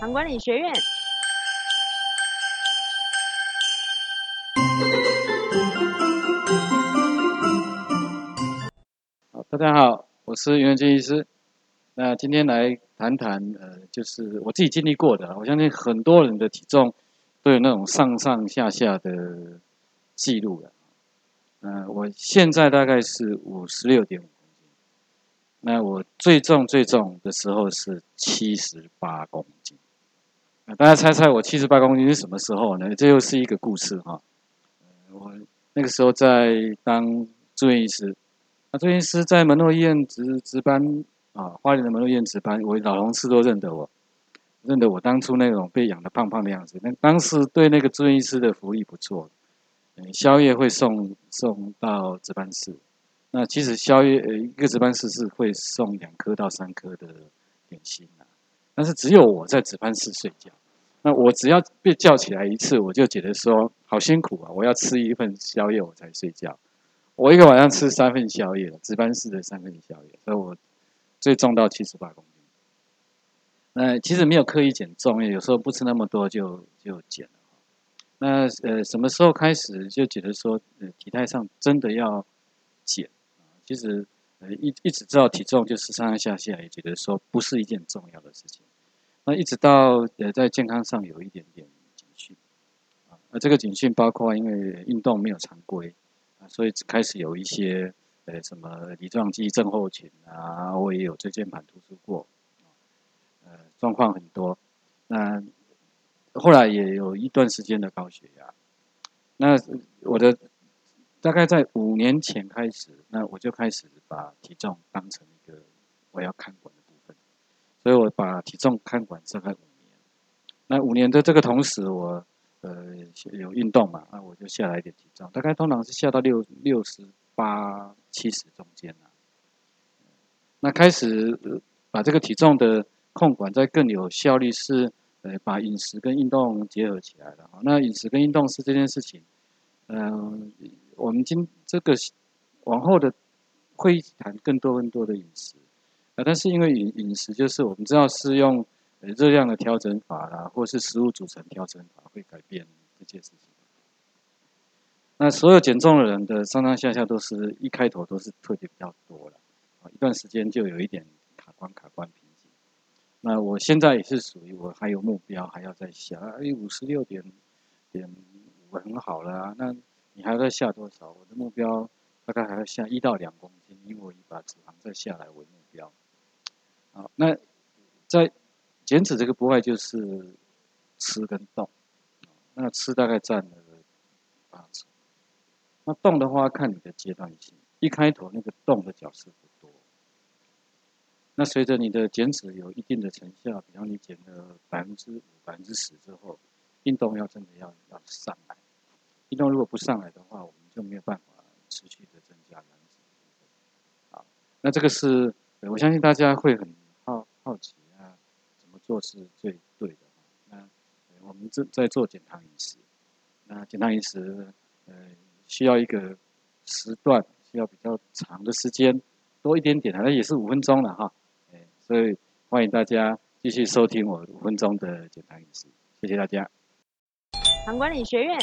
唐管理学院。大家好，我是袁健医师。那今天来谈谈，呃，就是我自己经历过的。我相信很多人的体重都有那种上上下下的记录的。嗯，我现在大概是五十六点五公斤。那我最重最重的时候是七十八公斤。大家猜猜我七十八公斤是什么时候呢？这又是一个故事哈。我那个时候在当住院医师，那住院医师在门诺医院值值班啊，花莲的门诺医院值班，我老同事都认得我，认得我当初那种被养的胖胖的样子。那当时对那个住院医师的福利不错。宵夜会送送到值班室，那其实宵夜呃一个值班室是会送两颗到三颗的点心啊，但是只有我在值班室睡觉，那我只要被叫起来一次，我就觉得说好辛苦啊，我要吃一份宵夜我才睡觉，我一个晚上吃三份宵夜，值班室的三份宵夜，所以我最重到七十八公斤。那其实没有刻意减重，有时候不吃那么多就就减了。那呃，什么时候开始就觉得说，呃，体态上真的要减？其实呃，一一直知道体重就是上上下下，也觉得说不是一件重要的事情。那一直到呃，在健康上有一点点警讯啊，那这个警讯包括因为运动没有常规啊，所以开始有一些呃什么梨状肌症候群啊，我也有椎间盘突出过，呃，状况很多。那后来也有一段时间的高血压，那我的大概在五年前开始，那我就开始把体重当成一个我要看管，所以我把体重看管大概五年。那五年的这个同时，我呃有运动嘛，那我就下来一点体重，大概通常是下到六六十八七十中间了。那开始把这个体重的控管再更有效率是。呃，把饮食跟运动结合起来了。那饮食跟运动是这件事情，嗯，我们今这个往后的会谈更多更多的饮食啊，但是因为饮饮食就是我们知道是用热量的调整法啦，或是食物组成调整法会改变这件事情。那所有减重的人的上上下下都是一开头都是特别比较多了啊，一段时间就有一点卡关卡关瓶颈。那我现在也是属于我还有目标，还要再下。哎，五十六点点五很好了啊。那你还要再下多少？我的目标大概还要下一到两公斤，因为我以把脂肪再下来为目标。好，那在减脂这个部分就是吃跟动。那吃大概占了八成。那动的话，看你的阶段性。一开头那个动的角色不多。那随着你的减脂有一定的成效，比方你减了百分之五、百分之十之后，运动要真的要要上来。运动如果不上来的话，我们就没有办法持续的增加燃脂。好，那这个是我相信大家会很，做是最对的？那我们正在做减糖饮食。那减糖饮食呃需要一个时段，需要比较长的时间，多一点点，那也是五分钟了哈。所以欢迎大家继续收听我五分钟的减糖饮食，谢谢大家。糖管理学院。